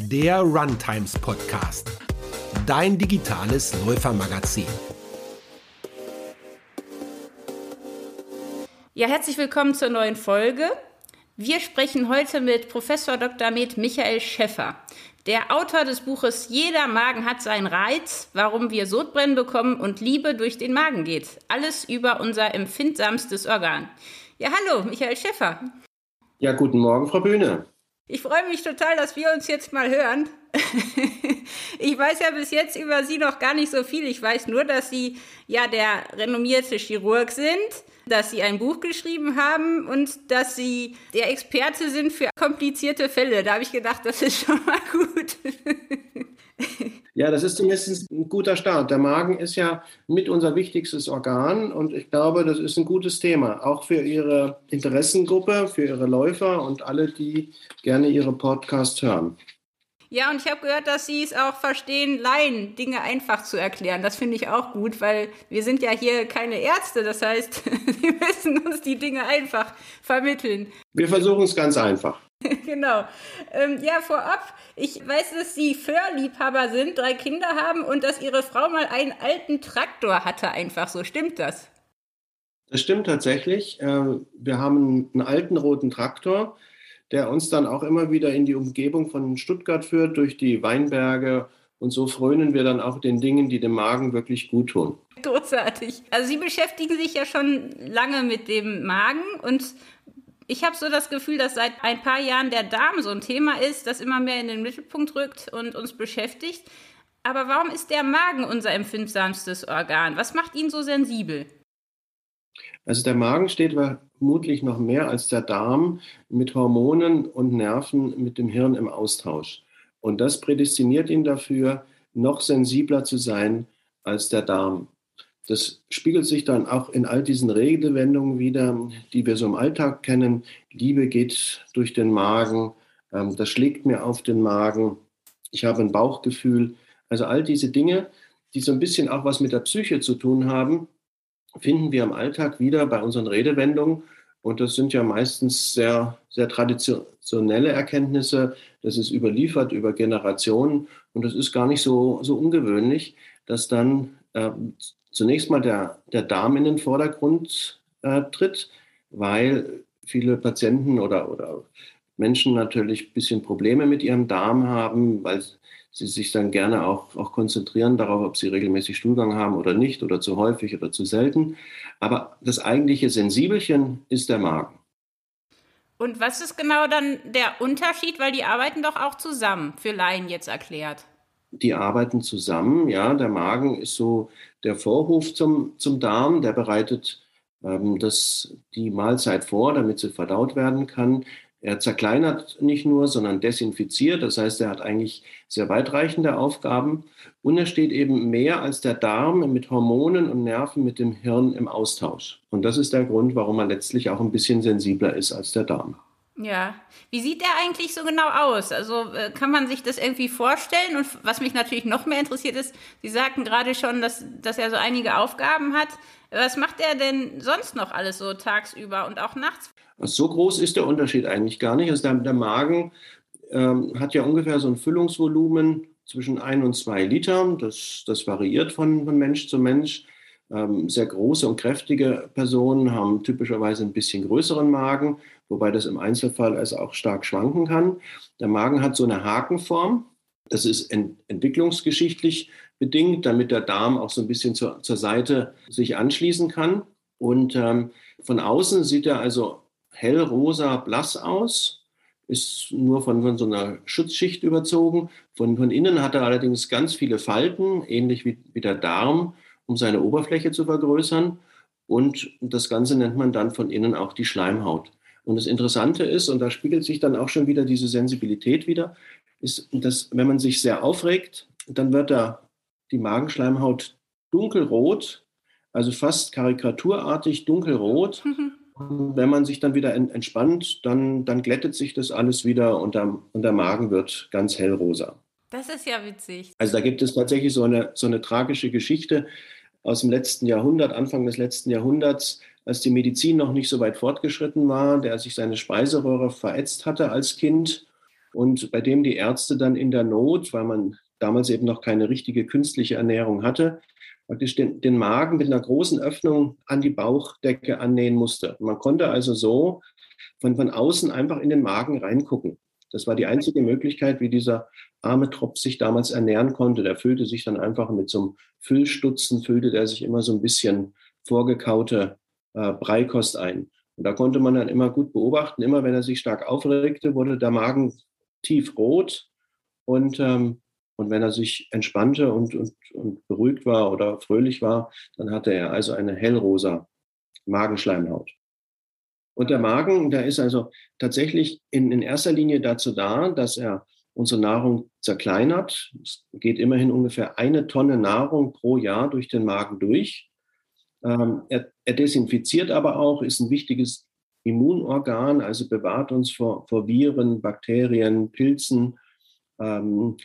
der Runtimes Podcast, dein digitales Läufermagazin. Ja, herzlich willkommen zur neuen Folge. Wir sprechen heute mit Professor Dr. Med Michael Schäffer, der Autor des Buches Jeder Magen hat seinen Reiz, warum wir Sodbrennen bekommen und Liebe durch den Magen geht. Alles über unser empfindsamstes Organ. Ja, hallo, Michael Schäffer. Ja, guten Morgen, Frau Bühne. Ich freue mich total, dass wir uns jetzt mal hören. ich weiß ja bis jetzt über Sie noch gar nicht so viel. Ich weiß nur, dass Sie ja der renommierte Chirurg sind, dass Sie ein Buch geschrieben haben und dass Sie der Experte sind für komplizierte Fälle. Da habe ich gedacht, das ist schon mal gut. Ja, das ist zumindest ein guter Start. Der Magen ist ja mit unser wichtigstes Organ und ich glaube, das ist ein gutes Thema, auch für Ihre Interessengruppe, für Ihre Läufer und alle, die gerne Ihre Podcasts hören. Ja, und ich habe gehört, dass Sie es auch verstehen, Laien Dinge einfach zu erklären. Das finde ich auch gut, weil wir sind ja hier keine Ärzte. Das heißt, Sie müssen uns die Dinge einfach vermitteln. Wir versuchen es ganz einfach. genau. Ähm, ja, vorab, ich weiß, dass Sie Föhrliebhaber sind, drei Kinder haben und dass Ihre Frau mal einen alten Traktor hatte, einfach so. Stimmt das? Das stimmt tatsächlich. Äh, wir haben einen alten roten Traktor, der uns dann auch immer wieder in die Umgebung von Stuttgart führt, durch die Weinberge. Und so frönen wir dann auch den Dingen, die dem Magen wirklich gut tun. Großartig. Also Sie beschäftigen sich ja schon lange mit dem Magen und ich habe so das Gefühl, dass seit ein paar Jahren der Darm so ein Thema ist, das immer mehr in den Mittelpunkt rückt und uns beschäftigt. Aber warum ist der Magen unser empfindsamstes Organ? Was macht ihn so sensibel? Also der Magen steht vermutlich noch mehr als der Darm mit Hormonen und Nerven mit dem Hirn im Austausch. Und das prädestiniert ihn dafür, noch sensibler zu sein als der Darm. Das spiegelt sich dann auch in all diesen Redewendungen wieder, die wir so im Alltag kennen. Liebe geht durch den Magen, ähm, das schlägt mir auf den Magen, ich habe ein Bauchgefühl. Also all diese Dinge, die so ein bisschen auch was mit der Psyche zu tun haben, finden wir im Alltag wieder bei unseren Redewendungen. Und das sind ja meistens sehr, sehr traditionelle Erkenntnisse. Das ist überliefert über Generationen. Und das ist gar nicht so, so ungewöhnlich, dass dann äh, zunächst mal der, der Darm in den Vordergrund äh, tritt, weil viele Patienten oder, oder Menschen natürlich ein bisschen Probleme mit ihrem Darm haben, weil sie sich dann gerne auch, auch konzentrieren darauf, ob sie regelmäßig Stuhlgang haben oder nicht oder zu häufig oder zu selten. Aber das eigentliche Sensibelchen ist der Magen. Und was ist genau dann der Unterschied? Weil die arbeiten doch auch zusammen, für Laien jetzt erklärt die arbeiten zusammen. Ja, der Magen ist so der Vorhof zum, zum Darm, der bereitet ähm, das, die Mahlzeit vor, damit sie verdaut werden kann. Er zerkleinert nicht nur, sondern desinfiziert. Das heißt, er hat eigentlich sehr weitreichende Aufgaben. Und er steht eben mehr als der Darm mit Hormonen und Nerven mit dem Hirn im Austausch. Und das ist der Grund, warum er letztlich auch ein bisschen sensibler ist als der Darm. Ja. Wie sieht der eigentlich so genau aus? Also äh, kann man sich das irgendwie vorstellen? Und was mich natürlich noch mehr interessiert ist, Sie sagten gerade schon, dass, dass er so einige Aufgaben hat. Was macht er denn sonst noch alles so tagsüber und auch nachts? So groß ist der Unterschied eigentlich gar nicht. Also der, der Magen ähm, hat ja ungefähr so ein Füllungsvolumen zwischen ein und zwei Litern. Das, das variiert von, von Mensch zu Mensch. Ähm, sehr große und kräftige Personen haben typischerweise ein bisschen größeren Magen, wobei das im Einzelfall also auch stark schwanken kann. Der Magen hat so eine Hakenform. Das ist ent entwicklungsgeschichtlich bedingt, damit der Darm auch so ein bisschen zur, zur Seite sich anschließen kann. Und ähm, von außen sieht er also hellrosa blass aus, ist nur von, von so einer Schutzschicht überzogen. Von, von innen hat er allerdings ganz viele Falten, ähnlich wie, wie der Darm um seine Oberfläche zu vergrößern. Und das Ganze nennt man dann von innen auch die Schleimhaut. Und das Interessante ist, und da spiegelt sich dann auch schon wieder diese Sensibilität wieder, ist, dass wenn man sich sehr aufregt, dann wird da die Magenschleimhaut dunkelrot, also fast karikaturartig dunkelrot. Mhm. Und wenn man sich dann wieder entspannt, dann, dann glättet sich das alles wieder und der, und der Magen wird ganz hellrosa. Das ist ja witzig. Also da gibt es tatsächlich so eine, so eine tragische Geschichte aus dem letzten Jahrhundert, Anfang des letzten Jahrhunderts, als die Medizin noch nicht so weit fortgeschritten war, der sich seine Speiseröhre verätzt hatte als Kind und bei dem die Ärzte dann in der Not, weil man damals eben noch keine richtige künstliche Ernährung hatte, praktisch den, den Magen mit einer großen Öffnung an die Bauchdecke annähen musste. Man konnte also so von, von außen einfach in den Magen reingucken. Das war die einzige Möglichkeit, wie dieser arme Tropf sich damals ernähren konnte. Der füllte sich dann einfach mit so einem Füllstutzen, füllte der sich immer so ein bisschen vorgekaute äh, Breikost ein. Und da konnte man dann immer gut beobachten, immer wenn er sich stark aufregte, wurde der Magen tiefrot und, ähm, und wenn er sich entspannte und, und, und beruhigt war oder fröhlich war, dann hatte er also eine hellrosa Magenschleimhaut. Und der Magen, der ist also tatsächlich in, in erster Linie dazu da, dass er unsere Nahrung zerkleinert. Es geht immerhin ungefähr eine Tonne Nahrung pro Jahr durch den Magen durch. Ähm, er, er, desinfiziert aber auch, ist ein wichtiges Immunorgan, also bewahrt uns vor, vor Viren, Bakterien, Pilzen, ähm,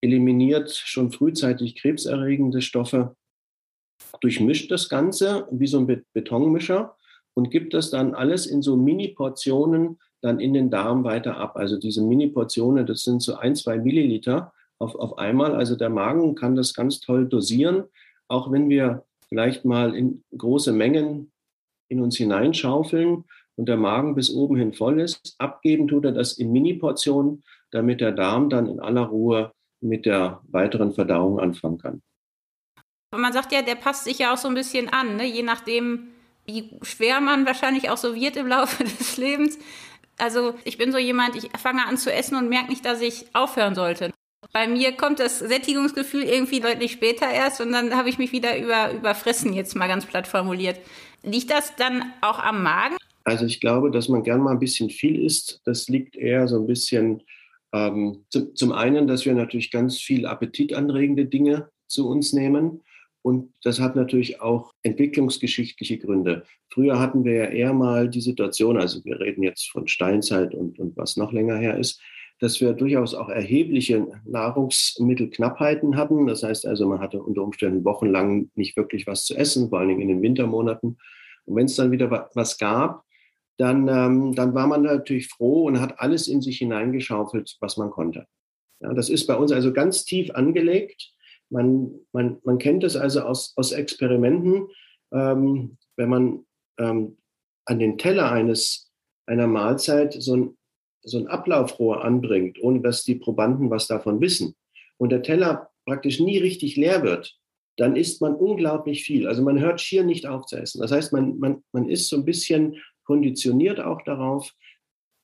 eliminiert schon frühzeitig krebserregende Stoffe, durchmischt das Ganze wie so ein Betonmischer und gibt das dann alles in so Mini-Portionen dann in den Darm weiter ab. Also diese Mini-Portionen, das sind so ein, zwei Milliliter auf, auf einmal. Also der Magen kann das ganz toll dosieren, auch wenn wir vielleicht mal in große Mengen in uns hineinschaufeln und der Magen bis oben hin voll ist. Abgeben tut er das in Mini-Portionen, damit der Darm dann in aller Ruhe mit der weiteren Verdauung anfangen kann. Man sagt ja, der passt sich ja auch so ein bisschen an, ne? je nachdem, wie schwer man wahrscheinlich auch so wird im Laufe des Lebens. Also ich bin so jemand, ich fange an zu essen und merke nicht, dass ich aufhören sollte. Bei mir kommt das Sättigungsgefühl irgendwie deutlich später erst und dann habe ich mich wieder über, überfressen, jetzt mal ganz platt formuliert. Liegt das dann auch am Magen? Also ich glaube, dass man gern mal ein bisschen viel isst. Das liegt eher so ein bisschen ähm, zum, zum einen, dass wir natürlich ganz viel appetitanregende Dinge zu uns nehmen. Und das hat natürlich auch entwicklungsgeschichtliche Gründe. Früher hatten wir ja eher mal die Situation, also wir reden jetzt von Steinzeit und, und was noch länger her ist, dass wir durchaus auch erhebliche Nahrungsmittelknappheiten hatten. Das heißt also, man hatte unter Umständen wochenlang nicht wirklich was zu essen, vor allen Dingen in den Wintermonaten. Und wenn es dann wieder was gab, dann, ähm, dann war man natürlich froh und hat alles in sich hineingeschaufelt, was man konnte. Ja, das ist bei uns also ganz tief angelegt. Man, man, man kennt es also aus, aus Experimenten, ähm, wenn man ähm, an den Teller eines, einer Mahlzeit so ein, so ein Ablaufrohr anbringt, ohne dass die Probanden was davon wissen, und der Teller praktisch nie richtig leer wird, dann isst man unglaublich viel. Also man hört schier nicht auf zu essen. Das heißt, man, man, man ist so ein bisschen konditioniert auch darauf,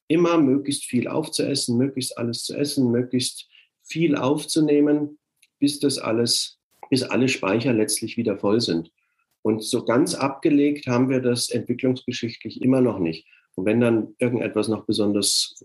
immer möglichst viel aufzuessen, möglichst alles zu essen, möglichst viel aufzunehmen, bis das alles, bis alle Speicher letztlich wieder voll sind. Und so ganz abgelegt haben wir das entwicklungsgeschichtlich immer noch nicht. Und wenn dann irgendetwas noch besonders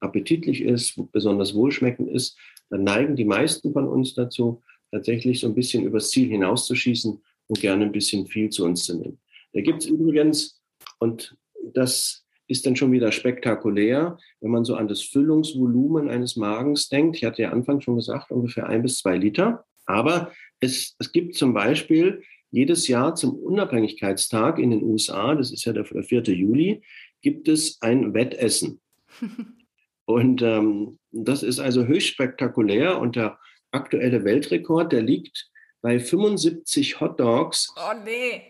appetitlich ist, besonders wohlschmeckend ist, dann neigen die meisten von uns dazu, tatsächlich so ein bisschen übers Ziel hinauszuschießen und gerne ein bisschen viel zu uns zu nehmen. Da gibt es übrigens, und das ist dann schon wieder spektakulär, wenn man so an das Füllungsvolumen eines Magens denkt. Ich hatte ja Anfang schon gesagt, ungefähr ein bis zwei Liter. Aber es, es gibt zum Beispiel jedes Jahr zum Unabhängigkeitstag in den USA, das ist ja der, der 4. Juli, gibt es ein Wettessen. Und ähm, das ist also höchst spektakulär. Und der aktuelle Weltrekord, der liegt bei 75 Hot Dogs. Oh nee.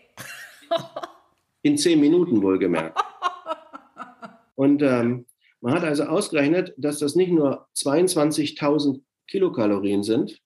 in zehn Minuten wohlgemerkt. Und ähm, man hat also ausgerechnet, dass das nicht nur 22.000 Kilokalorien sind,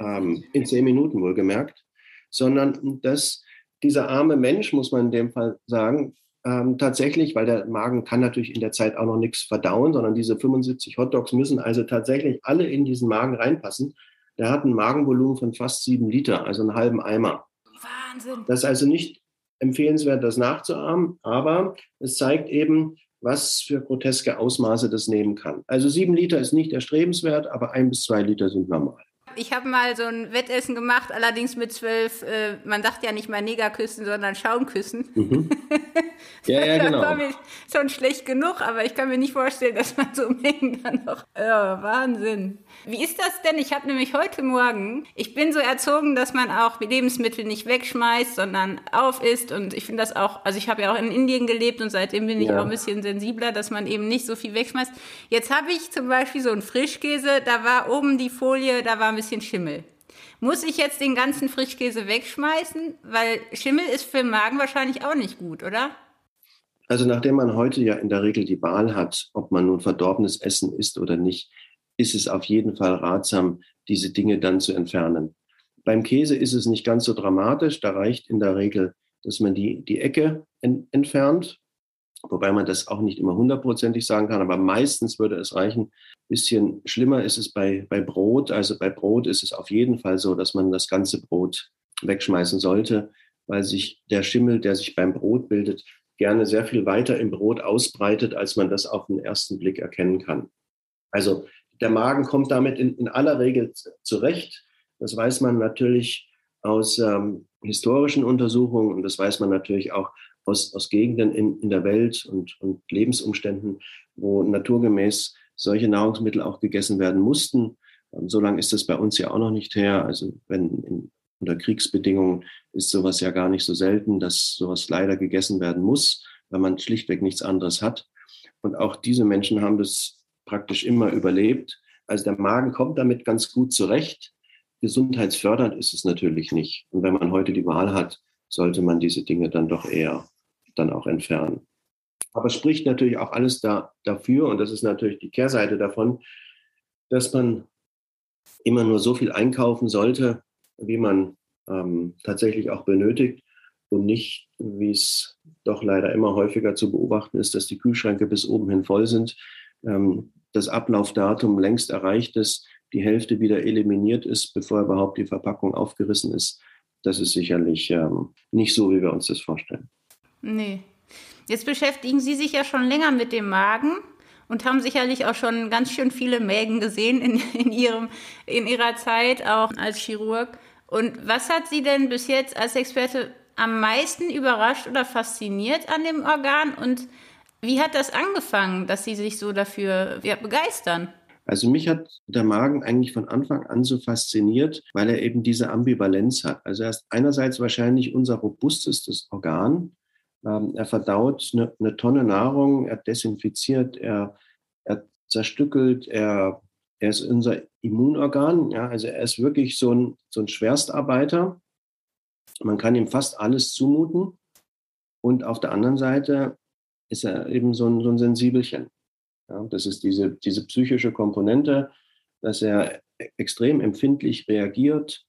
ähm, in zehn Minuten wohlgemerkt, sondern dass dieser arme Mensch, muss man in dem Fall sagen, ähm, tatsächlich, weil der Magen kann natürlich in der Zeit auch noch nichts verdauen, sondern diese 75 Hotdogs müssen also tatsächlich alle in diesen Magen reinpassen. Der hat ein Magenvolumen von fast sieben Liter, also einen halben Eimer. Wahnsinn. Das ist also nicht empfehlenswert, das nachzuahmen, aber es zeigt eben, was für groteske Ausmaße das nehmen kann. Also sieben Liter ist nicht erstrebenswert, aber ein bis zwei Liter sind normal. Ich habe mal so ein Wettessen gemacht, allerdings mit zwölf, äh, man sagt ja nicht mal Negerküssen, sondern Schaumküssen. Mhm. Ja, ja, genau. das war mir schon schlecht genug, aber ich kann mir nicht vorstellen, dass man so Mengen dann noch. Ja, Wahnsinn. Wie ist das denn? Ich habe nämlich heute Morgen, ich bin so erzogen, dass man auch Lebensmittel nicht wegschmeißt, sondern aufisst. Und ich finde das auch, also ich habe ja auch in Indien gelebt und seitdem bin ich ja. auch ein bisschen sensibler, dass man eben nicht so viel wegschmeißt. Jetzt habe ich zum Beispiel so einen Frischkäse, da war oben die Folie, da war ein bisschen Schimmel. Muss ich jetzt den ganzen Frischkäse wegschmeißen? Weil Schimmel ist für den Magen wahrscheinlich auch nicht gut, oder? Also nachdem man heute ja in der Regel die Wahl hat, ob man nun verdorbenes Essen isst oder nicht, ist es auf jeden Fall ratsam, diese Dinge dann zu entfernen. Beim Käse ist es nicht ganz so dramatisch. Da reicht in der Regel, dass man die, die Ecke en, entfernt, wobei man das auch nicht immer hundertprozentig sagen kann, aber meistens würde es reichen. Bisschen schlimmer ist es bei, bei Brot. Also bei Brot ist es auf jeden Fall so, dass man das ganze Brot wegschmeißen sollte, weil sich der Schimmel, der sich beim Brot bildet, gerne sehr viel weiter im Brot ausbreitet, als man das auf den ersten Blick erkennen kann. Also der Magen kommt damit in, in aller Regel zurecht. Das weiß man natürlich aus ähm, historischen Untersuchungen und das weiß man natürlich auch aus, aus Gegenden in, in der Welt und, und Lebensumständen, wo naturgemäß solche Nahrungsmittel auch gegessen werden mussten. Ähm, so lange ist das bei uns ja auch noch nicht her. Also wenn in, unter Kriegsbedingungen ist sowas ja gar nicht so selten, dass sowas leider gegessen werden muss, weil man schlichtweg nichts anderes hat. Und auch diese Menschen haben das praktisch immer überlebt. Also der Magen kommt damit ganz gut zurecht. Gesundheitsfördernd ist es natürlich nicht. Und wenn man heute die Wahl hat, sollte man diese Dinge dann doch eher dann auch entfernen. Aber es spricht natürlich auch alles da, dafür, und das ist natürlich die Kehrseite davon, dass man immer nur so viel einkaufen sollte, wie man ähm, tatsächlich auch benötigt und nicht, wie es doch leider immer häufiger zu beobachten ist, dass die Kühlschränke bis oben hin voll sind ähm, das Ablaufdatum längst erreicht ist, die Hälfte wieder eliminiert ist, bevor überhaupt die Verpackung aufgerissen ist. Das ist sicherlich ähm, nicht so, wie wir uns das vorstellen. Nee. Jetzt beschäftigen Sie sich ja schon länger mit dem Magen und haben sicherlich auch schon ganz schön viele Mägen gesehen in, in, ihrem, in Ihrer Zeit, auch als Chirurg. Und was hat Sie denn bis jetzt als Experte am meisten überrascht oder fasziniert an dem Organ? Und wie hat das angefangen, dass Sie sich so dafür ja, begeistern? Also mich hat der Magen eigentlich von Anfang an so fasziniert, weil er eben diese Ambivalenz hat. Also er ist einerseits wahrscheinlich unser robustestes Organ. Ähm, er verdaut eine, eine, Tonne Nahrung, er desinfiziert, er, er zerstückelt, er, er ist unser Immunorgan. Ja, also er ist wirklich so ein, so ein Schwerstarbeiter. Man kann ihm fast alles zumuten. Und auf der anderen Seite ist er eben so ein, so ein Sensibelchen. Ja, das ist diese, diese psychische Komponente, dass er extrem empfindlich reagiert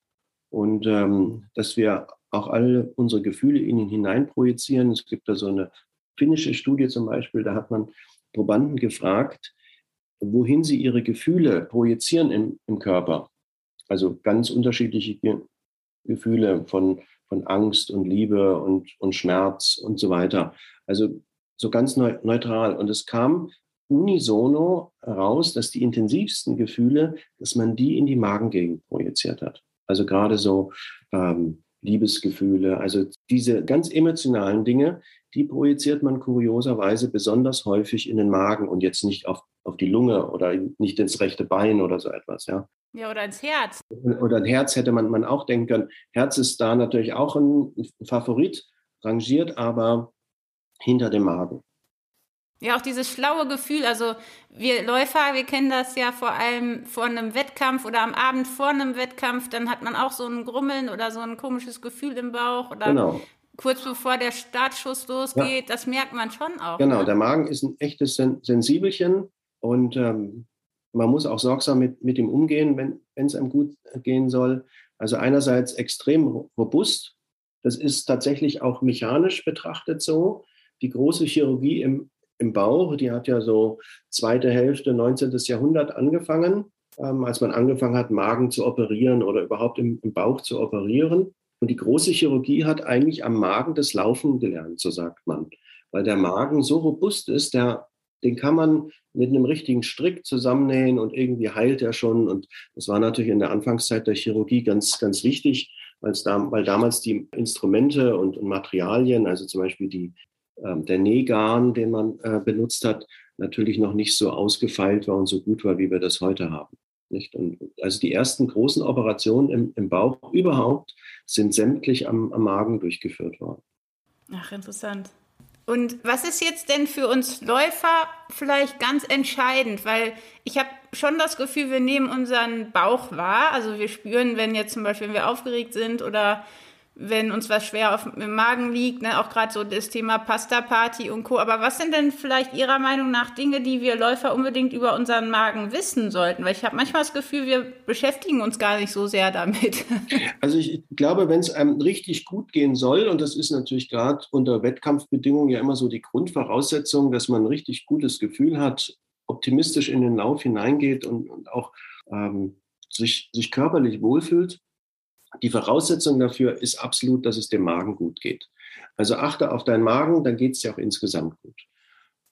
und ähm, dass wir auch alle unsere Gefühle in ihn hineinprojizieren. Es gibt da so eine finnische Studie zum Beispiel, da hat man Probanden gefragt, wohin sie ihre Gefühle projizieren im, im Körper. Also ganz unterschiedliche Gefühle von, von Angst und Liebe und, und Schmerz und so weiter. Also so ganz neutral. Und es kam unisono heraus, dass die intensivsten Gefühle, dass man die in die Magengegend projiziert hat. Also gerade so ähm, Liebesgefühle, also diese ganz emotionalen Dinge, die projiziert man kurioserweise besonders häufig in den Magen und jetzt nicht auf, auf die Lunge oder nicht ins rechte Bein oder so etwas, ja. Ja, oder ins Herz. Oder ein Herz hätte man, man auch denken können. Herz ist da natürlich auch ein Favorit, rangiert, aber hinter dem Magen. Ja, auch dieses schlaue Gefühl. Also wir Läufer, wir kennen das ja vor allem vor einem Wettkampf oder am Abend vor einem Wettkampf. Dann hat man auch so ein Grummeln oder so ein komisches Gefühl im Bauch oder genau. kurz bevor der Startschuss losgeht. Ja. Das merkt man schon auch. Genau, ne? der Magen ist ein echtes Sensibelchen und ähm, man muss auch sorgsam mit, mit ihm umgehen, wenn es einem gut gehen soll. Also einerseits extrem robust. Das ist tatsächlich auch mechanisch betrachtet so die große Chirurgie im, im Bauch, die hat ja so zweite Hälfte 19. Jahrhundert angefangen, ähm, als man angefangen hat, Magen zu operieren oder überhaupt im, im Bauch zu operieren. Und die große Chirurgie hat eigentlich am Magen das Laufen gelernt, so sagt man. Weil der Magen so robust ist, der den kann man mit einem richtigen Strick zusammennähen und irgendwie heilt er schon. Und das war natürlich in der Anfangszeit der Chirurgie ganz, ganz wichtig, da, weil damals die Instrumente und, und, Materialien, also zum Beispiel die, der Nähgarn, den man äh, benutzt hat, natürlich noch nicht so ausgefeilt war und so gut war, wie wir das heute haben. Nicht? Und also die ersten großen Operationen im, im Bauch überhaupt sind sämtlich am, am Magen durchgeführt worden. Ach, interessant. Und was ist jetzt denn für uns Läufer vielleicht ganz entscheidend? Weil ich habe schon das Gefühl, wir nehmen unseren Bauch wahr. Also wir spüren, wenn jetzt zum Beispiel, wenn wir aufgeregt sind oder wenn uns was schwer auf dem Magen liegt, ne? auch gerade so das Thema Pasta-Party und Co. Aber was sind denn vielleicht Ihrer Meinung nach Dinge, die wir Läufer unbedingt über unseren Magen wissen sollten? Weil ich habe manchmal das Gefühl, wir beschäftigen uns gar nicht so sehr damit. Also ich glaube, wenn es einem richtig gut gehen soll, und das ist natürlich gerade unter Wettkampfbedingungen ja immer so die Grundvoraussetzung, dass man ein richtig gutes Gefühl hat, optimistisch in den Lauf hineingeht und, und auch ähm, sich, sich körperlich wohlfühlt, die Voraussetzung dafür ist absolut, dass es dem Magen gut geht. Also achte auf deinen Magen, dann geht es dir auch insgesamt gut.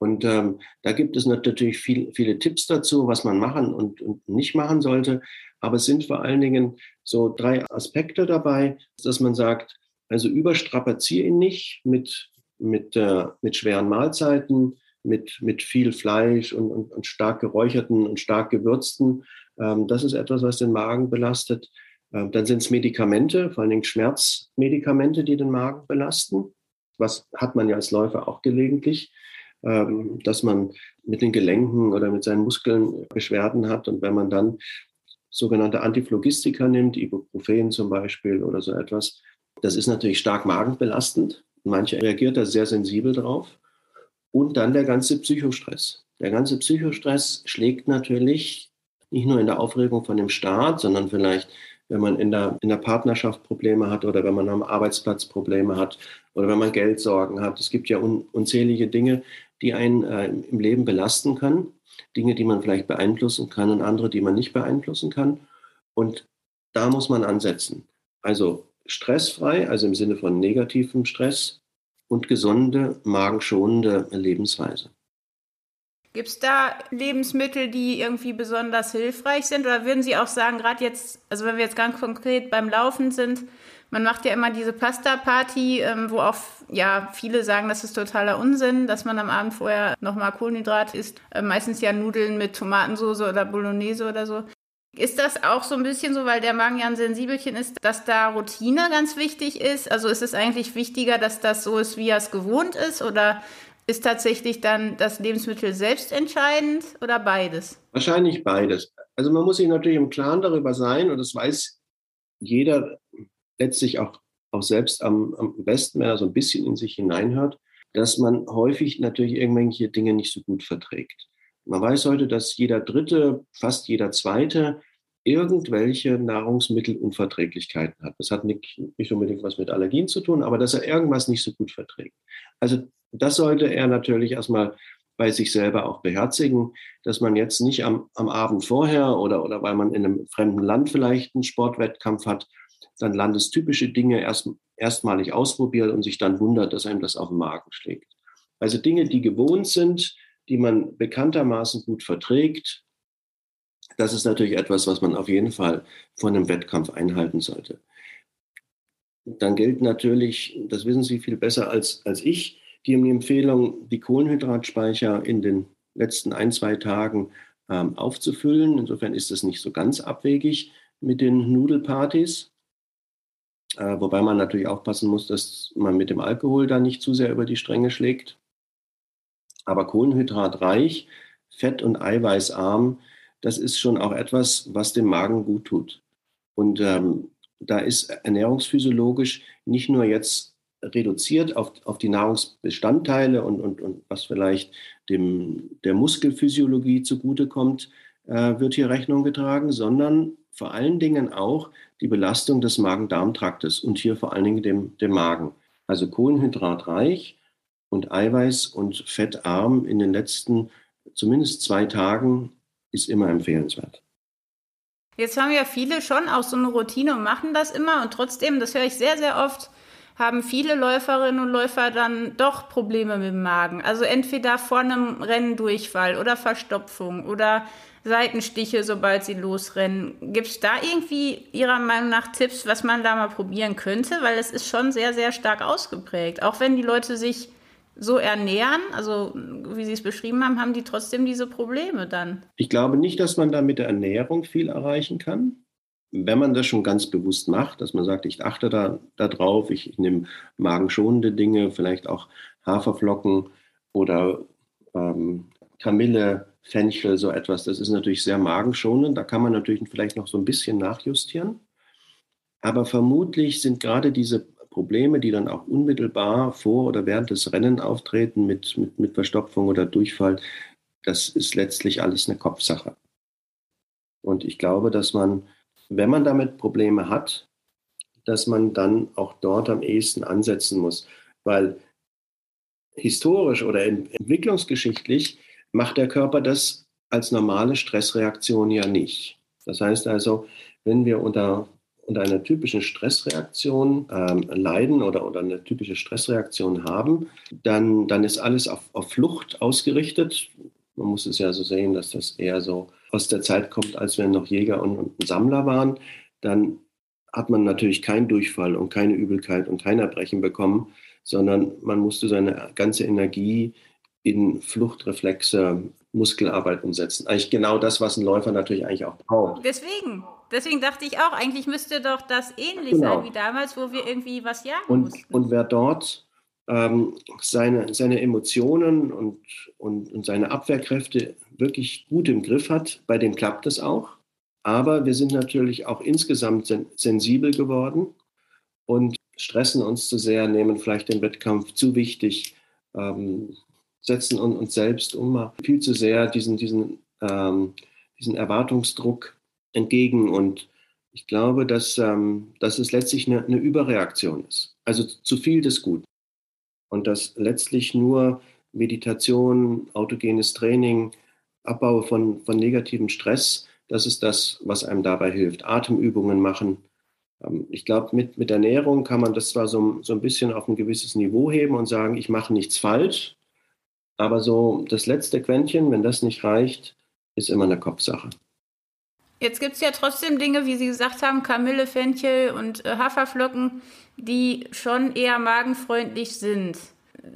Und ähm, da gibt es natürlich viel, viele Tipps dazu, was man machen und, und, nicht machen sollte. Aber es sind vor allen Dingen so drei Aspekte dabei, dass man sagt, also überstrapaziere ihn nicht mit, mit, äh, mit schweren Mahlzeiten, mit, mit viel Fleisch und, und, und stark geräucherten und stark gewürzten. Ähm, das ist etwas, was den Magen belastet. Ähm, dann sind es Medikamente, vor allen Dingen Schmerzmedikamente, die den Magen belasten. Was hat man ja als Läufer auch gelegentlich, ähm, dass man mit den Gelenken oder mit seinen Muskeln Beschwerden hat. Und wenn man dann sogenannte Antiphlogistika nimmt, Ibuprofen zum Beispiel oder so etwas, das ist natürlich stark magenbelastend. Manche reagiert da sehr sensibel drauf. Und dann der ganze Psychostress. Der ganze Psychostress schlägt natürlich nicht nur in der Aufregung von dem Start, sondern vielleicht wenn man in der, in der Partnerschaft Probleme hat oder wenn man am Arbeitsplatz Probleme hat oder wenn man Geldsorgen hat. Es gibt ja un, unzählige Dinge, die einen äh, im Leben belasten können. Dinge, die man vielleicht beeinflussen kann und andere, die man nicht beeinflussen kann. Und da muss man ansetzen. Also stressfrei, also im Sinne von negativem Stress und gesunde, magenschonende Lebensweise. Gibt es da Lebensmittel, die irgendwie besonders hilfreich sind? Oder würden Sie auch sagen, gerade jetzt, also wenn wir jetzt ganz konkret beim Laufen sind, man macht ja immer diese Pasta-Party, ähm, wo auch ja, viele sagen, das ist totaler Unsinn, dass man am Abend vorher nochmal Kohlenhydrat isst. Äh, meistens ja Nudeln mit Tomatensauce oder Bolognese oder so. Ist das auch so ein bisschen so, weil der Magen ja ein Sensibelchen ist, dass da Routine ganz wichtig ist? Also ist es eigentlich wichtiger, dass das so ist, wie er es gewohnt ist? Oder ist tatsächlich dann das Lebensmittel selbst entscheidend oder beides? Wahrscheinlich beides. Also man muss sich natürlich im Klaren darüber sein und das weiß jeder letztlich auch, auch selbst am, am besten, wenn er so ein bisschen in sich hineinhört, dass man häufig natürlich irgendwelche Dinge nicht so gut verträgt. Man weiß heute, dass jeder Dritte, fast jeder Zweite irgendwelche Nahrungsmittelunverträglichkeiten hat. Das hat nicht, nicht unbedingt was mit Allergien zu tun, aber dass er irgendwas nicht so gut verträgt. Also das sollte er natürlich erstmal bei sich selber auch beherzigen, dass man jetzt nicht am, am Abend vorher oder, oder weil man in einem fremden Land vielleicht einen Sportwettkampf hat, dann landestypische Dinge erst, erstmalig ausprobiert und sich dann wundert, dass einem das auf den Magen schlägt. Also Dinge, die gewohnt sind, die man bekanntermaßen gut verträgt, das ist natürlich etwas, was man auf jeden Fall vor einem Wettkampf einhalten sollte. Dann gilt natürlich, das wissen Sie viel besser als, als ich, die Empfehlung, die Kohlenhydratspeicher in den letzten ein, zwei Tagen ähm, aufzufüllen. Insofern ist es nicht so ganz abwegig mit den Nudelpartys. Äh, wobei man natürlich aufpassen muss, dass man mit dem Alkohol da nicht zu sehr über die Stränge schlägt. Aber kohlenhydratreich, fett- und eiweißarm, das ist schon auch etwas, was dem Magen gut tut. Und ähm, da ist ernährungsphysiologisch nicht nur jetzt reduziert auf, auf die Nahrungsbestandteile und, und, und was vielleicht dem, der Muskelphysiologie zugutekommt, äh, wird hier Rechnung getragen, sondern vor allen Dingen auch die Belastung des Magen-Darm-Traktes und hier vor allen Dingen dem, dem Magen. Also kohlenhydratreich und eiweiß- und fettarm in den letzten zumindest zwei Tagen ist immer empfehlenswert. Jetzt haben ja viele schon auch so eine Routine und machen das immer und trotzdem, das höre ich sehr, sehr oft, haben viele Läuferinnen und Läufer dann doch Probleme mit dem Magen. Also entweder vor einem Rennen Durchfall oder Verstopfung oder Seitenstiche, sobald sie losrennen. Gibt es da irgendwie Ihrer Meinung nach Tipps, was man da mal probieren könnte? Weil es ist schon sehr, sehr stark ausgeprägt. Auch wenn die Leute sich so ernähren, also wie Sie es beschrieben haben, haben die trotzdem diese Probleme dann. Ich glaube nicht, dass man da mit der Ernährung viel erreichen kann. Wenn man das schon ganz bewusst macht, dass man sagt, ich achte da, da drauf, ich, ich nehme magenschonende Dinge, vielleicht auch Haferflocken oder ähm, Kamille, Fenchel, so etwas, das ist natürlich sehr magenschonend. Da kann man natürlich vielleicht noch so ein bisschen nachjustieren. Aber vermutlich sind gerade diese Probleme, die dann auch unmittelbar vor oder während des Rennen auftreten mit, mit, mit Verstopfung oder Durchfall, das ist letztlich alles eine Kopfsache. Und ich glaube, dass man, wenn man damit Probleme hat, dass man dann auch dort am ehesten ansetzen muss. Weil historisch oder entwicklungsgeschichtlich macht der Körper das als normale Stressreaktion ja nicht. Das heißt also, wenn wir unter unter einer typischen Stressreaktion ähm, leiden oder, oder eine typische Stressreaktion haben, dann, dann ist alles auf, auf Flucht ausgerichtet. Man muss es ja so sehen, dass das eher so aus der Zeit kommt, als wir noch Jäger und, und Sammler waren. Dann hat man natürlich keinen Durchfall und keine Übelkeit und kein Erbrechen bekommen, sondern man musste seine ganze Energie in Fluchtreflexe, Muskelarbeit umsetzen. Eigentlich genau das, was ein Läufer natürlich eigentlich auch braucht. Deswegen, deswegen dachte ich auch, eigentlich müsste doch das ähnlich genau. sein wie damals, wo wir irgendwie was jagen und, mussten. Und wer dort ähm, seine, seine Emotionen und, und, und seine Abwehrkräfte wirklich gut im Griff hat, bei dem klappt es auch. Aber wir sind natürlich auch insgesamt sen sensibel geworden und stressen uns zu sehr, nehmen vielleicht den Wettkampf zu wichtig, ähm, setzen uns selbst immer viel zu sehr diesen, diesen, ähm, diesen Erwartungsdruck entgegen. Und ich glaube, dass, ähm, dass es letztlich eine, eine Überreaktion ist. Also zu viel des Guten. Und dass letztlich nur Meditation, autogenes Training, Abbau von, von negativem Stress, das ist das, was einem dabei hilft. Atemübungen machen. Ähm, ich glaube, mit, mit Ernährung kann man das zwar so, so ein bisschen auf ein gewisses Niveau heben und sagen, ich mache nichts falsch, aber so das letzte Quäntchen, wenn das nicht reicht, ist immer eine Kopfsache. Jetzt gibt es ja trotzdem Dinge, wie Sie gesagt haben, Kamille, Fenchel und äh, Haferflocken, die schon eher magenfreundlich sind.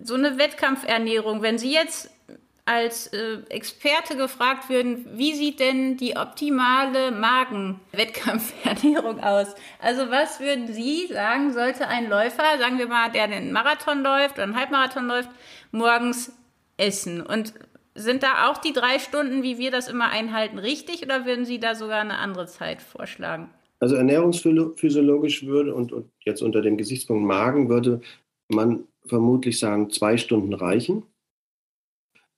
So eine Wettkampfernährung, wenn Sie jetzt als äh, Experte gefragt würden, wie sieht denn die optimale Magenwettkampfernährung aus? Also was würden Sie sagen, sollte ein Läufer, sagen wir mal, der den Marathon läuft oder einen Halbmarathon läuft, morgens essen. Und sind da auch die drei Stunden, wie wir das immer einhalten, richtig oder würden Sie da sogar eine andere Zeit vorschlagen? Also ernährungsphysiologisch würde und, und jetzt unter dem Gesichtspunkt Magen würde man vermutlich sagen, zwei Stunden reichen.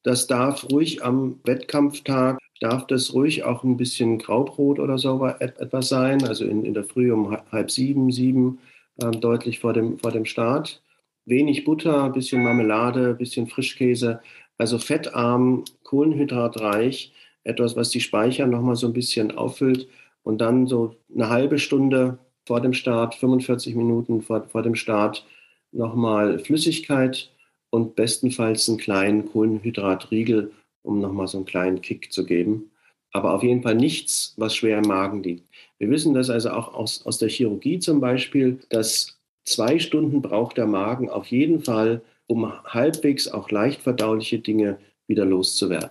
Das darf ruhig am Wettkampftag, darf das ruhig auch ein bisschen Graubrot oder so etwas sein, also in, in der Früh um halb sieben, sieben, äh, deutlich vor dem, vor dem Start. Wenig Butter, bisschen Marmelade, bisschen Frischkäse, also fettarm, kohlenhydratreich, etwas, was die Speicher nochmal so ein bisschen auffüllt. Und dann so eine halbe Stunde vor dem Start, 45 Minuten vor, vor dem Start nochmal Flüssigkeit und bestenfalls einen kleinen Kohlenhydratriegel, um nochmal so einen kleinen Kick zu geben. Aber auf jeden Fall nichts, was schwer im Magen liegt. Wir wissen das also auch aus, aus der Chirurgie zum Beispiel, dass Zwei Stunden braucht der Magen auf jeden Fall, um halbwegs auch leicht verdauliche Dinge wieder loszuwerden.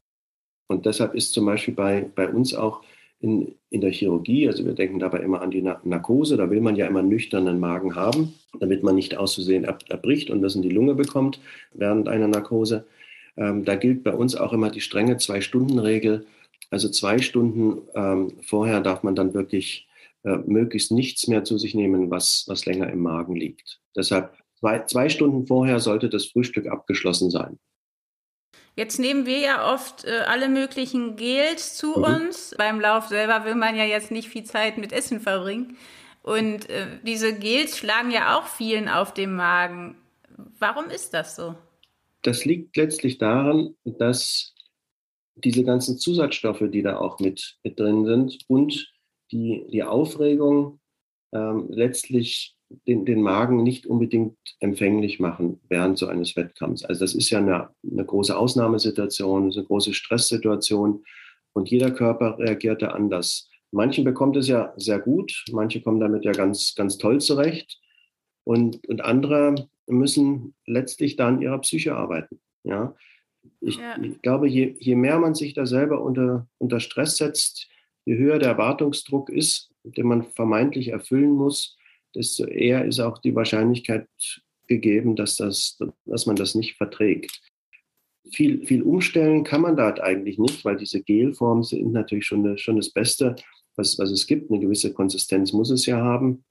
Und deshalb ist zum Beispiel bei, bei uns auch in, in der Chirurgie, also wir denken dabei immer an die Narkose, da will man ja immer nüchternen Magen haben, damit man nicht auszusehen erbricht und das in die Lunge bekommt während einer Narkose. Ähm, da gilt bei uns auch immer die strenge Zwei-Stunden-Regel. Also zwei Stunden ähm, vorher darf man dann wirklich äh, möglichst nichts mehr zu sich nehmen, was, was länger im Magen liegt. Deshalb zwei, zwei Stunden vorher sollte das Frühstück abgeschlossen sein. Jetzt nehmen wir ja oft äh, alle möglichen Gels zu mhm. uns. Beim Lauf selber will man ja jetzt nicht viel Zeit mit Essen verbringen. Und äh, diese Gels schlagen ja auch vielen auf dem Magen. Warum ist das so? Das liegt letztlich daran, dass diese ganzen Zusatzstoffe, die da auch mit, mit drin sind und die, die Aufregung ähm, letztlich den, den Magen nicht unbedingt empfänglich machen während so eines Wettkampfs. Also das ist ja eine, eine große Ausnahmesituation, eine große Stresssituation und jeder Körper reagiert da anders. Manchen bekommt es ja sehr gut, manche kommen damit ja ganz, ganz toll zurecht und, und andere müssen letztlich dann ihrer Psyche arbeiten. Ja, ich, ja. ich glaube, je, je mehr man sich da selber unter, unter Stress setzt, je höher der Erwartungsdruck ist, den man vermeintlich erfüllen muss, desto eher ist auch die Wahrscheinlichkeit gegeben, dass, das, dass man das nicht verträgt. Viel, viel umstellen kann man da eigentlich nicht, weil diese Gelformen sind natürlich schon, schon das Beste, was, was es gibt. Eine gewisse Konsistenz muss es ja haben.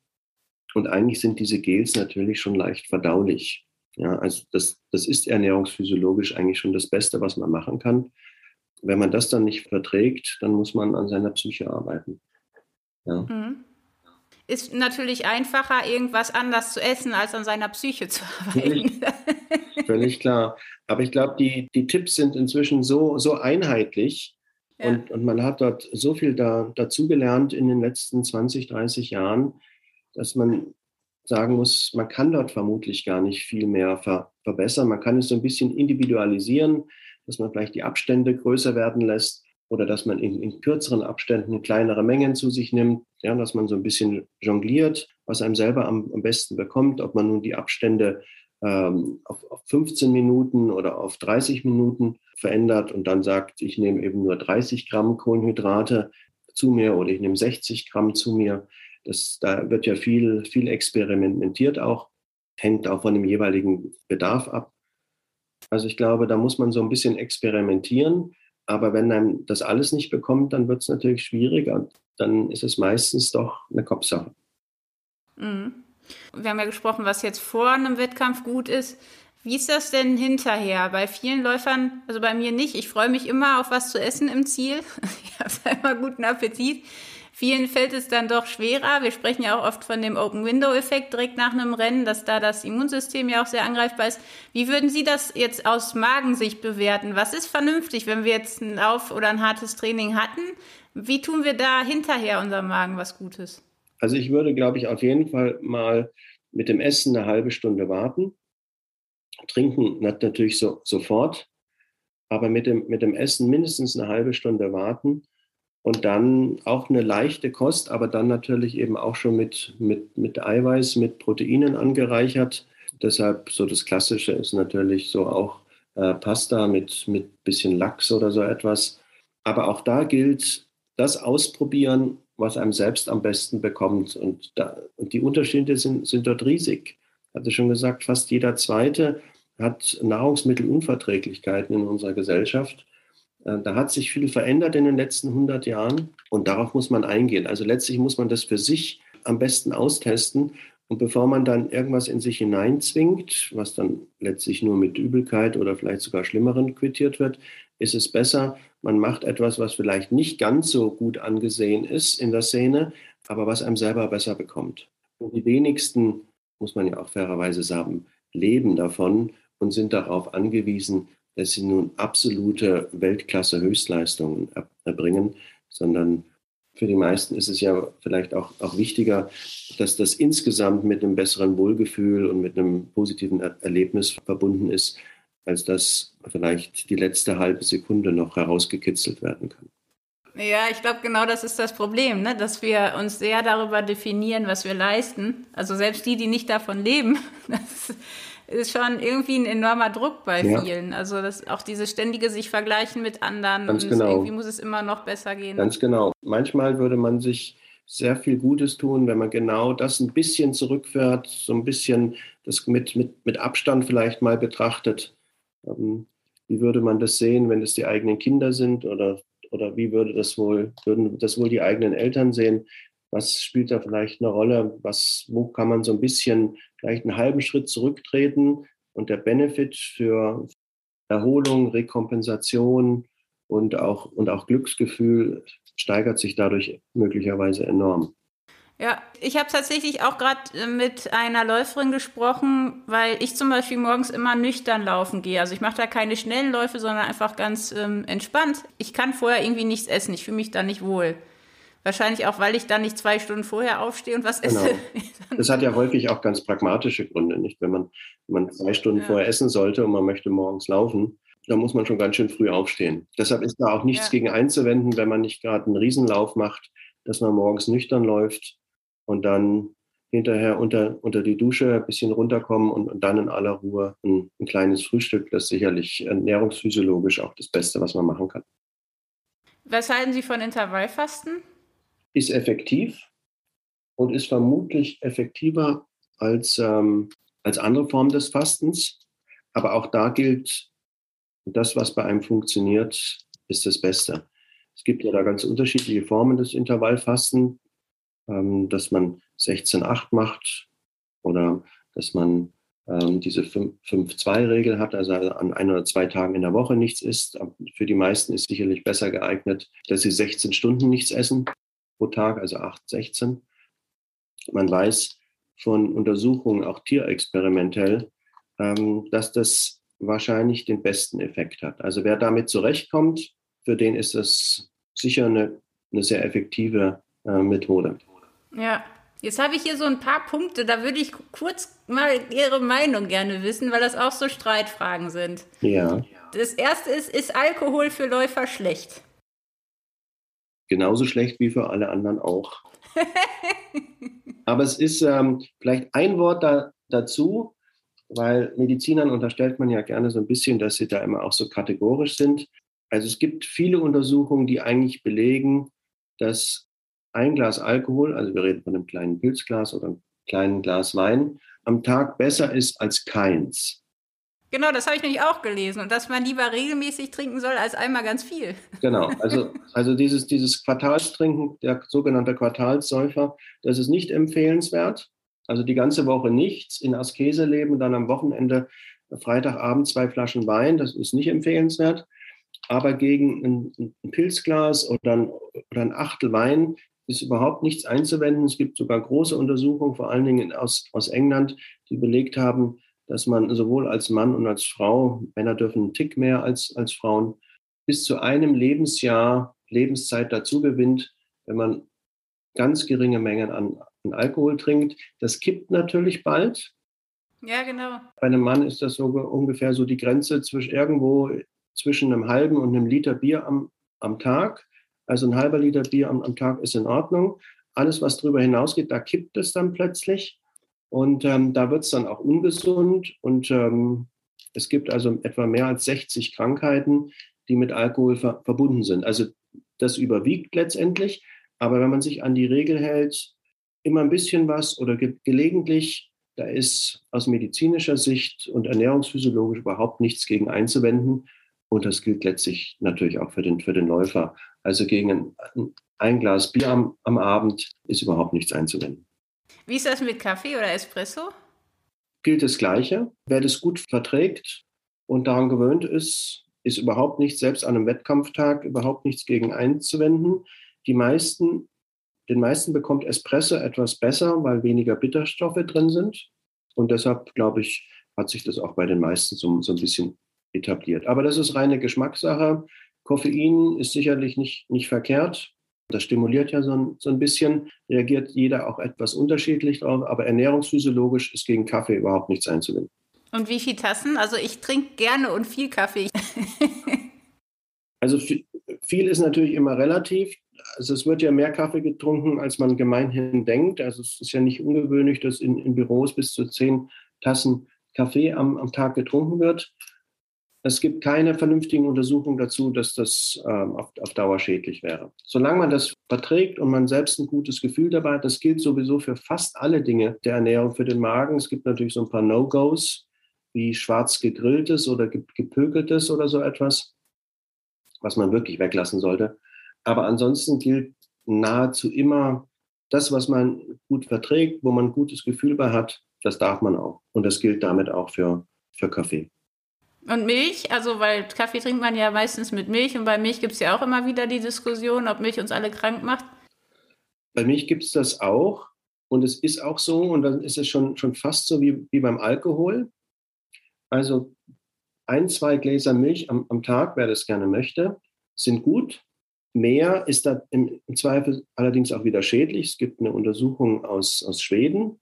Und eigentlich sind diese Gels natürlich schon leicht verdaulich. Ja, also das, das ist ernährungsphysiologisch eigentlich schon das Beste, was man machen kann. Wenn man das dann nicht verträgt, dann muss man an seiner Psyche arbeiten. Ja. Mhm ist natürlich einfacher, irgendwas anders zu essen, als an seiner Psyche zu arbeiten. Völlig, völlig klar. Aber ich glaube, die, die Tipps sind inzwischen so, so einheitlich ja. und, und man hat dort so viel da, dazugelernt in den letzten 20, 30 Jahren, dass man sagen muss, man kann dort vermutlich gar nicht viel mehr ver, verbessern. Man kann es so ein bisschen individualisieren, dass man vielleicht die Abstände größer werden lässt oder dass man in, in, kürzeren Abständen kleinere Mengen zu sich nimmt, ja, dass man so ein bisschen jongliert, was einem selber am, am besten bekommt, ob man nun die Abstände ähm, auf, auf 15 Minuten oder auf 30 Minuten verändert und dann sagt, ich nehme eben nur 30 Gramm Kohlenhydrate zu mir oder ich nehme 60 Gramm zu mir. Das, da wird ja viel, viel experimentiert auch, hängt auch von dem jeweiligen Bedarf ab. Also ich glaube, da muss man so ein bisschen experimentieren aber wenn man das alles nicht bekommt, dann wird es natürlich schwieriger. Dann ist es meistens doch eine Kopfsache. Mhm. Wir haben ja gesprochen, was jetzt vor einem Wettkampf gut ist. Wie ist das denn hinterher? Bei vielen Läufern, also bei mir nicht. Ich freue mich immer auf was zu essen im Ziel. Ich habe immer guten Appetit. Vielen fällt es dann doch schwerer. Wir sprechen ja auch oft von dem Open-Window-Effekt direkt nach einem Rennen, dass da das Immunsystem ja auch sehr angreifbar ist. Wie würden Sie das jetzt aus Magensicht bewerten? Was ist vernünftig, wenn wir jetzt einen Lauf oder ein hartes Training hatten? Wie tun wir da hinterher unserem Magen was Gutes? Also ich würde, glaube ich, auf jeden Fall mal mit dem Essen eine halbe Stunde warten. Trinken natürlich so, sofort, aber mit dem, mit dem Essen mindestens eine halbe Stunde warten und dann auch eine leichte Kost, aber dann natürlich eben auch schon mit, mit, mit Eiweiß, mit Proteinen angereichert. Deshalb so das Klassische ist natürlich so auch äh, Pasta mit, mit bisschen Lachs oder so etwas. Aber auch da gilt, das ausprobieren, was einem selbst am besten bekommt. Und, da, und die Unterschiede sind, sind dort riesig. Ich hatte schon gesagt, fast jeder Zweite hat Nahrungsmittelunverträglichkeiten in unserer Gesellschaft. Äh, da hat sich viel verändert in den letzten 100 Jahren und darauf muss man eingehen. Also letztlich muss man das für sich am besten austesten und bevor man dann irgendwas in sich hineinzwingt, was dann letztlich nur mit Übelkeit oder vielleicht sogar Schlimmeren quittiert wird, ist es besser, man macht etwas, was vielleicht nicht ganz so gut angesehen ist in der Szene, aber was einem selber besser bekommt. Und die wenigsten, muss man ja auch fairerweise sagen, leben davon und sind darauf angewiesen, dass sie nun absolute Weltklasse-Höchstleistungen erbringen, sondern für die meisten ist es ja vielleicht auch, auch wichtiger, dass das insgesamt mit einem besseren Wohlgefühl und mit einem positiven Erlebnis verbunden ist, als dass vielleicht die letzte halbe Sekunde noch herausgekitzelt werden kann. Ja, ich glaube, genau das ist das Problem, ne? dass wir uns sehr darüber definieren, was wir leisten. Also selbst die, die nicht davon leben, das ist schon irgendwie ein enormer Druck bei ja. vielen. Also das, auch dieses ständige sich vergleichen mit anderen Ganz und genau. irgendwie muss es immer noch besser gehen. Ganz genau. Manchmal würde man sich sehr viel Gutes tun, wenn man genau das ein bisschen zurückfährt, so ein bisschen das mit, mit, mit Abstand vielleicht mal betrachtet. Ähm, wie würde man das sehen, wenn es die eigenen Kinder sind oder, oder wie würde das wohl, würden das wohl die eigenen Eltern sehen? Was spielt da vielleicht eine Rolle? Was, wo kann man so ein bisschen vielleicht einen halben Schritt zurücktreten und der Benefit für Erholung, Rekompensation und auch, und auch Glücksgefühl steigert sich dadurch möglicherweise enorm. Ja, ich habe tatsächlich auch gerade äh, mit einer Läuferin gesprochen, weil ich zum Beispiel morgens immer nüchtern laufen gehe. Also ich mache da keine schnellen Läufe, sondern einfach ganz ähm, entspannt. Ich kann vorher irgendwie nichts essen, ich fühle mich da nicht wohl Wahrscheinlich auch, weil ich dann nicht zwei Stunden vorher aufstehe und was genau. esse. Das hat ja häufig auch ganz pragmatische Gründe, nicht? Wenn man, wenn man zwei Stunden ja. vorher essen sollte und man möchte morgens laufen, dann muss man schon ganz schön früh aufstehen. Deshalb ist da auch nichts ja. gegen einzuwenden, wenn man nicht gerade einen Riesenlauf macht, dass man morgens nüchtern läuft und dann hinterher unter, unter die Dusche ein bisschen runterkommen und, und dann in aller Ruhe ein, ein kleines Frühstück. Das ist sicherlich ernährungsphysiologisch auch das Beste, was man machen kann. Was halten Sie von Intervallfasten? Ist effektiv und ist vermutlich effektiver als, ähm, als andere Formen des Fastens. Aber auch da gilt, das, was bei einem funktioniert, ist das Beste. Es gibt ja da ganz unterschiedliche Formen des Intervallfasten, ähm, dass man 16-8 macht oder dass man ähm, diese 5-2-Regel hat, also an ein oder zwei Tagen in der Woche nichts isst. Für die meisten ist sicherlich besser geeignet, dass sie 16 Stunden nichts essen pro Tag, also 8, 16. Man weiß von Untersuchungen, auch tierexperimentell, ähm, dass das wahrscheinlich den besten Effekt hat. Also wer damit zurechtkommt, für den ist das sicher eine, eine sehr effektive äh, Methode. Ja, Jetzt habe ich hier so ein paar Punkte, da würde ich kurz mal Ihre Meinung gerne wissen, weil das auch so Streitfragen sind. Ja. Das erste ist, ist Alkohol für Läufer schlecht? Genauso schlecht wie für alle anderen auch. Aber es ist ähm, vielleicht ein Wort da, dazu, weil Medizinern unterstellt man ja gerne so ein bisschen, dass sie da immer auch so kategorisch sind. Also es gibt viele Untersuchungen, die eigentlich belegen, dass ein Glas Alkohol, also wir reden von einem kleinen Pilzglas oder einem kleinen Glas Wein, am Tag besser ist als keins. Genau, das habe ich nämlich auch gelesen und dass man lieber regelmäßig trinken soll als einmal ganz viel. Genau, also, also dieses, dieses Quartalstrinken, der sogenannte Quartalssäufer, das ist nicht empfehlenswert. Also die ganze Woche nichts, in Askese leben, dann am Wochenende Freitagabend zwei Flaschen Wein, das ist nicht empfehlenswert. Aber gegen ein, ein Pilzglas oder ein, oder ein Achtel Wein ist überhaupt nichts einzuwenden. Es gibt sogar große Untersuchungen, vor allen Dingen aus, aus England, die belegt haben, dass man sowohl als Mann und als Frau, Männer dürfen einen Tick mehr als, als Frauen, bis zu einem Lebensjahr Lebenszeit dazu gewinnt, wenn man ganz geringe Mengen an, an Alkohol trinkt. Das kippt natürlich bald. Ja, genau. Bei einem Mann ist das so ungefähr so die Grenze zwischen irgendwo zwischen einem halben und einem Liter Bier am, am Tag. Also ein halber Liter Bier am, am Tag ist in Ordnung. Alles, was darüber hinausgeht, da kippt es dann plötzlich. Und ähm, da wird es dann auch ungesund. Und ähm, es gibt also etwa mehr als 60 Krankheiten, die mit Alkohol ver verbunden sind. Also das überwiegt letztendlich. Aber wenn man sich an die Regel hält, immer ein bisschen was oder ge gelegentlich, da ist aus medizinischer Sicht und ernährungsphysiologisch überhaupt nichts gegen einzuwenden. Und das gilt letztlich natürlich auch für den, für den Läufer. Also gegen ein, ein Glas Bier am, am Abend ist überhaupt nichts einzuwenden. Wie ist das mit Kaffee oder Espresso? Gilt das Gleiche. Wer das gut verträgt und daran gewöhnt ist, ist überhaupt nichts, selbst an einem Wettkampftag, überhaupt nichts gegen einzuwenden. Die meisten, den meisten bekommt Espresso etwas besser, weil weniger Bitterstoffe drin sind. Und deshalb, glaube ich, hat sich das auch bei den meisten so, so ein bisschen etabliert. Aber das ist reine Geschmackssache. Koffein ist sicherlich nicht, nicht verkehrt. Das stimuliert ja so ein, so ein bisschen, reagiert jeder auch etwas unterschiedlich drauf, aber ernährungsphysiologisch ist gegen Kaffee überhaupt nichts einzuwenden. Und wie viele Tassen? Also ich trinke gerne und viel Kaffee. also viel ist natürlich immer relativ. Also es wird ja mehr Kaffee getrunken, als man gemeinhin denkt. Also es ist ja nicht ungewöhnlich, dass in, in Büros bis zu zehn Tassen Kaffee am, am Tag getrunken wird. Es gibt keine vernünftigen Untersuchungen dazu, dass das ähm, auf, auf Dauer schädlich wäre. Solange man das verträgt und man selbst ein gutes Gefühl dabei hat, das gilt sowieso für fast alle Dinge der Ernährung für den Magen. Es gibt natürlich so ein paar No-Gos, wie schwarz gegrilltes oder gepökeltes oder so etwas, was man wirklich weglassen sollte. Aber ansonsten gilt nahezu immer das, was man gut verträgt, wo man ein gutes Gefühl bei hat, das darf man auch. Und das gilt damit auch für, für Kaffee. Und Milch, also weil Kaffee trinkt man ja meistens mit Milch und bei Milch gibt es ja auch immer wieder die Diskussion, ob Milch uns alle krank macht. Bei Milch gibt es das auch und es ist auch so und dann ist es schon, schon fast so wie, wie beim Alkohol. Also ein, zwei Gläser Milch am, am Tag, wer das gerne möchte, sind gut. Mehr ist da im, Zweifel allerdings auch wieder schädlich. Es gibt eine Untersuchung aus, aus Schweden,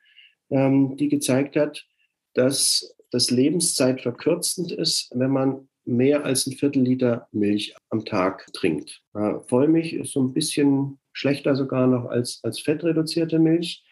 ähm, die gezeigt hat, dass das Lebenszeit verkürzend ist, wenn man mehr als ein Viertel Liter Milch am Tag trinkt. Vollmilch ist so ein bisschen schlechter sogar noch als, als fettreduzierte Milch.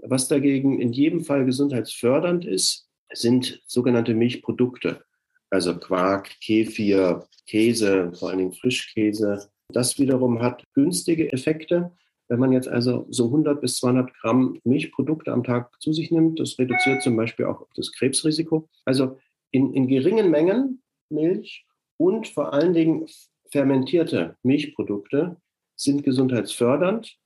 Was dagegen in jedem Fall gesundheitsfördernd ist, sind sogenannte Milchprodukte. Also Quark, Kefir, Käse, vor allen Dingen Frischkäse. Das wiederum hat günstige Effekte. Wenn man jetzt also so 100 bis 200 Gramm Milchprodukte am Tag zu sich nimmt, das reduziert zum Beispiel auch das Krebsrisiko. Also in, in geringen Mengen Milch und vor allen Dingen fermentierte Milchprodukte sind gesundheitsfördernd.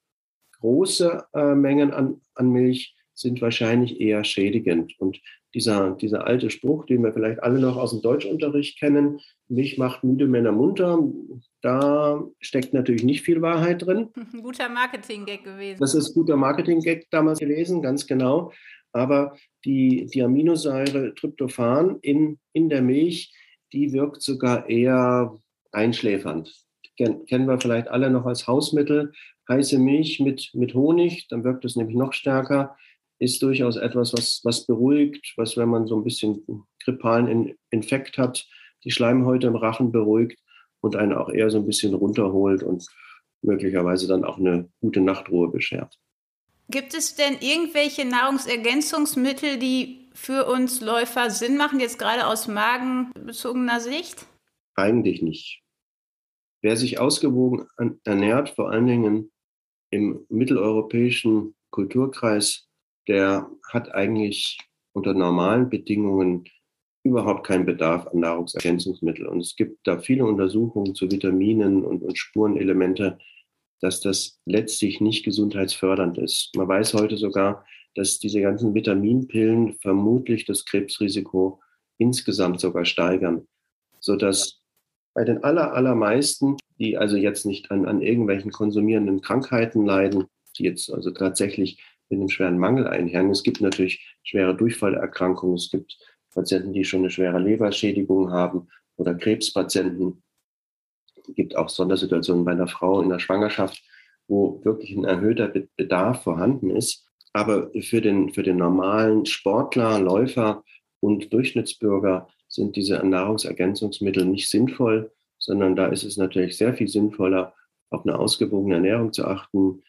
Große äh, Mengen an, an Milch sind wahrscheinlich eher schädigend. Und dieser, dieser alte Spruch, den wir vielleicht alle noch aus dem Deutschunterricht kennen, Milch macht müde Männer munter, da steckt natürlich nicht viel Wahrheit drin. Ein guter Marketing-Gag gewesen. Das ist guter Marketing-Gag damals gewesen, ganz genau. Aber die, die Aminosäure Tryptophan in, in der Milch, die wirkt sogar eher einschläfernd. Kennen wir vielleicht alle noch als Hausmittel. Heiße Milch mit, mit Honig, dann wirkt es nämlich noch stärker. Ist durchaus etwas, was, was beruhigt, was, wenn man so ein bisschen grippalen Infekt hat, die Schleimhäute im Rachen beruhigt und einen auch eher so ein bisschen runterholt und möglicherweise dann auch eine gute Nachtruhe beschert. Gibt es denn irgendwelche Nahrungsergänzungsmittel, die für uns Läufer Sinn machen, jetzt gerade aus magenbezogener Sicht? Eigentlich nicht. Wer sich ausgewogen ernährt, vor allen Dingen im mitteleuropäischen Kulturkreis, der hat eigentlich unter normalen Bedingungen überhaupt keinen Bedarf an Nahrungsergänzungsmitteln. Und es gibt da viele Untersuchungen zu Vitaminen und, und Spurenelemente, dass das letztlich nicht gesundheitsfördernd ist. Man weiß heute sogar, dass diese ganzen Vitaminpillen vermutlich das Krebsrisiko insgesamt sogar steigern, sodass bei den aller, allermeisten, die also jetzt nicht an, an irgendwelchen konsumierenden Krankheiten leiden, die jetzt also tatsächlich mit einem schweren Mangel einhergehen. Es gibt natürlich schwere Durchfallerkrankungen, es gibt Patienten, die schon eine schwere Leberschädigung haben oder Krebspatienten. Es gibt auch Sondersituationen bei einer Frau in der Schwangerschaft, wo wirklich ein erhöhter Bedarf vorhanden ist. Aber für den, für den normalen Sportler, Läufer und Durchschnittsbürger sind diese Nahrungsergänzungsmittel nicht sinnvoll, sondern da ist es natürlich sehr viel sinnvoller, auf eine ausgewogene Ernährung zu achten,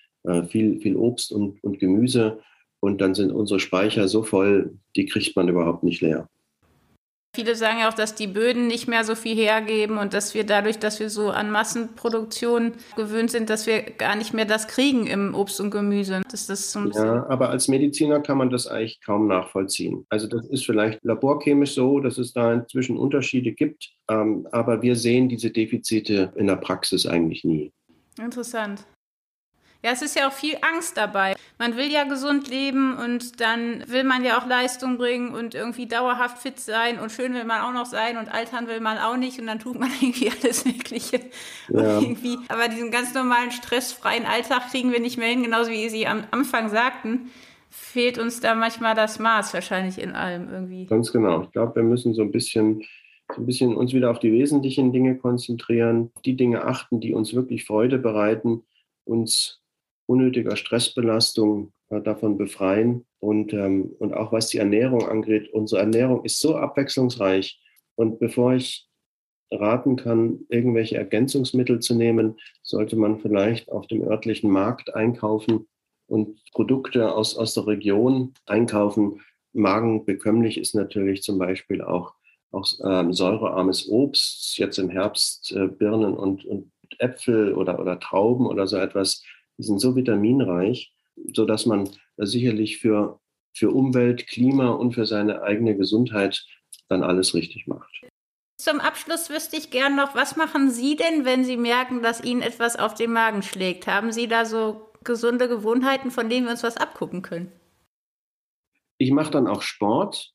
viel, viel Obst und, und Gemüse. Und dann sind unsere Speicher so voll, die kriegt man überhaupt nicht leer. Viele sagen ja auch, dass die Böden nicht mehr so viel hergeben und dass wir dadurch, dass wir so an Massenproduktion gewöhnt sind, dass wir gar nicht mehr das kriegen im Obst und Gemüse. Das, das so ja, aber als Mediziner kann man das eigentlich kaum nachvollziehen. Also das ist vielleicht laborchemisch so, dass es da inzwischen Unterschiede gibt, ähm, aber wir sehen diese Defizite in der Praxis eigentlich nie. Interessant. Ja, es ist ja auch viel Angst dabei. Man will ja gesund leben und dann will man ja auch Leistung bringen und irgendwie dauerhaft fit sein und schön will man auch noch sein und altern will man auch nicht und dann tut man irgendwie alles Mögliche. Ja. Irgendwie, aber diesen ganz normalen stressfreien Alltag kriegen wir nicht mehr hin, genauso wie Sie am Anfang sagten. Fehlt uns da manchmal das Maß wahrscheinlich in allem irgendwie. Ganz genau. Ich glaube, wir müssen so ein bisschen so ein bisschen uns wieder auf die wesentlichen Dinge konzentrieren, die Dinge achten, die uns wirklich Freude bereiten, uns unnötiger Stressbelastung äh, davon befreien. Und, ähm, und auch was die Ernährung angeht, unsere Ernährung ist so abwechslungsreich. Und bevor ich raten kann, irgendwelche Ergänzungsmittel zu nehmen, sollte man vielleicht auf dem örtlichen Markt einkaufen und Produkte aus, aus der Region einkaufen. Magenbekömmlich ist natürlich zum Beispiel auch, auch ähm, säurearmes Obst, jetzt im Herbst äh, Birnen und, und Äpfel oder, oder Trauben oder so etwas die sind so vitaminreich, sodass man sicherlich für, für Umwelt, Klima und für seine eigene Gesundheit dann alles richtig macht. Zum Abschluss wüsste ich gern noch, was machen Sie denn, wenn Sie merken, dass Ihnen etwas auf den Magen schlägt? Haben Sie da so gesunde Gewohnheiten, von denen wir uns was abgucken können? Ich mache dann auch Sport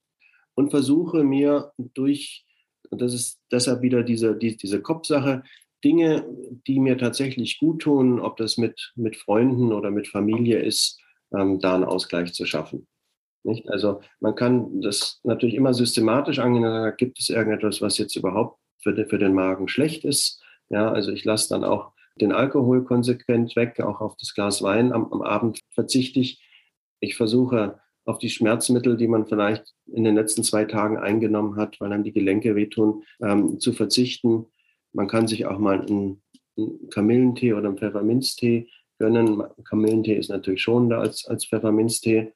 und versuche mir durch, das ist deshalb wieder diese, die, diese Kopfsache, Dinge, die mir tatsächlich gut tun, ob das mit, mit Freunden oder mit Familie ist, ähm, da einen Ausgleich zu schaffen. Nicht? Also man kann das natürlich immer systematisch angehen, gibt es irgendetwas, was jetzt überhaupt für, den, für den Magen schlecht ist. Ja, also ich lasse dann auch den Alkohol konsequent weg, auch auf das Glas Wein am, am Abend verzichte ich. Ich versuche auf die Schmerzmittel, die man vielleicht in den letzten zwei Tagen eingenommen hat, weil einem die Gelenke wehtun, ähm, zu verzichten. Man kann sich auch mal einen, einen Kamillentee oder einen Pfefferminztee gönnen. Kamillentee ist natürlich schonender als, als Pfefferminztee,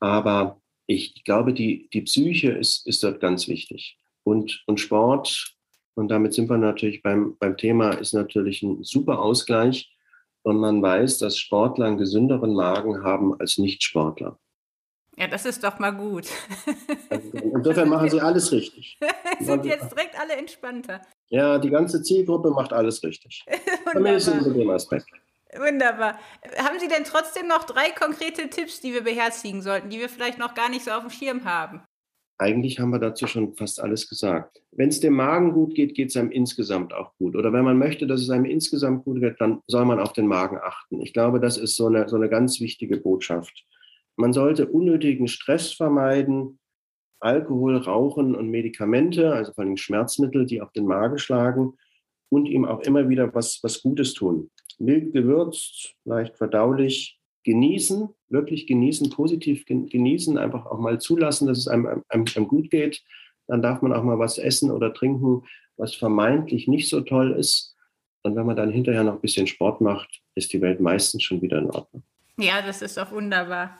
aber ich glaube, die, die Psyche ist, ist dort ganz wichtig. Und, und Sport, und damit sind wir natürlich beim, beim Thema, ist natürlich ein super Ausgleich. Und man weiß, dass Sportler einen gesünderen Magen haben als Nichtsportler. Ja, das ist doch mal gut. Insofern machen sie alles richtig. sind jetzt direkt alle entspannter. Ja, die ganze Zielgruppe macht alles richtig. Zumindest unter dem Aspekt. Wunderbar. Haben Sie denn trotzdem noch drei konkrete Tipps, die wir beherzigen sollten, die wir vielleicht noch gar nicht so auf dem Schirm haben? Eigentlich haben wir dazu schon fast alles gesagt. Wenn es dem Magen gut geht, geht es einem insgesamt auch gut. Oder wenn man möchte, dass es einem insgesamt gut geht, dann soll man auf den Magen achten. Ich glaube, das ist so eine, so eine ganz wichtige Botschaft. Man sollte unnötigen Stress vermeiden, Alkohol, Rauchen und Medikamente, also vor allem Schmerzmittel, die auf den Magen schlagen und ihm auch immer wieder was, was Gutes tun. Mild gewürzt, leicht verdaulich, genießen, wirklich genießen, positiv genießen, einfach auch mal zulassen, dass es einem, einem, einem gut geht. Dann darf man auch mal was essen oder trinken, was vermeintlich nicht so toll ist. Und wenn man dann hinterher noch ein bisschen Sport macht, ist die Welt meistens schon wieder in Ordnung. Ja, das ist doch wunderbar.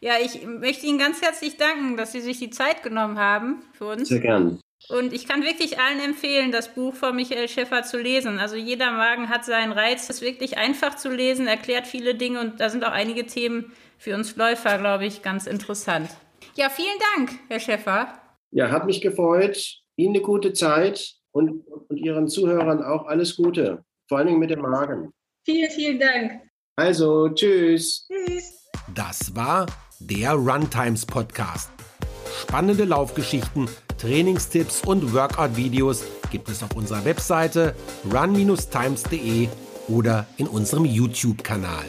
Ja, ich möchte Ihnen ganz herzlich danken, dass Sie sich die Zeit genommen haben für uns. Sehr gern. Und ich kann wirklich allen empfehlen, das Buch von Michael Schäffer zu lesen. Also jeder Magen hat seinen Reiz. Es ist wirklich einfach zu lesen, erklärt viele Dinge und da sind auch einige Themen für uns Läufer, glaube ich, ganz interessant. Ja, vielen Dank, Herr Schäffer. Ja, hat mich gefreut. Ihnen eine gute Zeit und, und Ihren Zuhörern auch alles Gute. Vor allen Dingen mit dem Magen. Vielen, vielen Dank. Also, tschüss. Tschüss. Das war der Runtimes Podcast. Spannende Laufgeschichten, Trainingstipps und Workout-Videos gibt es auf unserer Webseite run-times.de oder in unserem YouTube-Kanal.